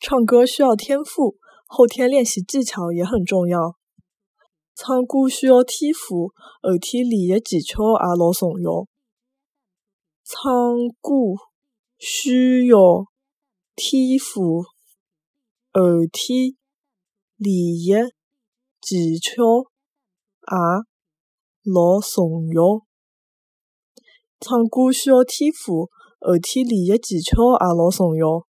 唱歌需要天赋，后天练习技巧也很重要。唱歌需要天赋，后天练习技巧也老重要。唱歌需要天赋，后天练习技巧也老重要。唱歌需要天赋，后天练习技巧也老重要。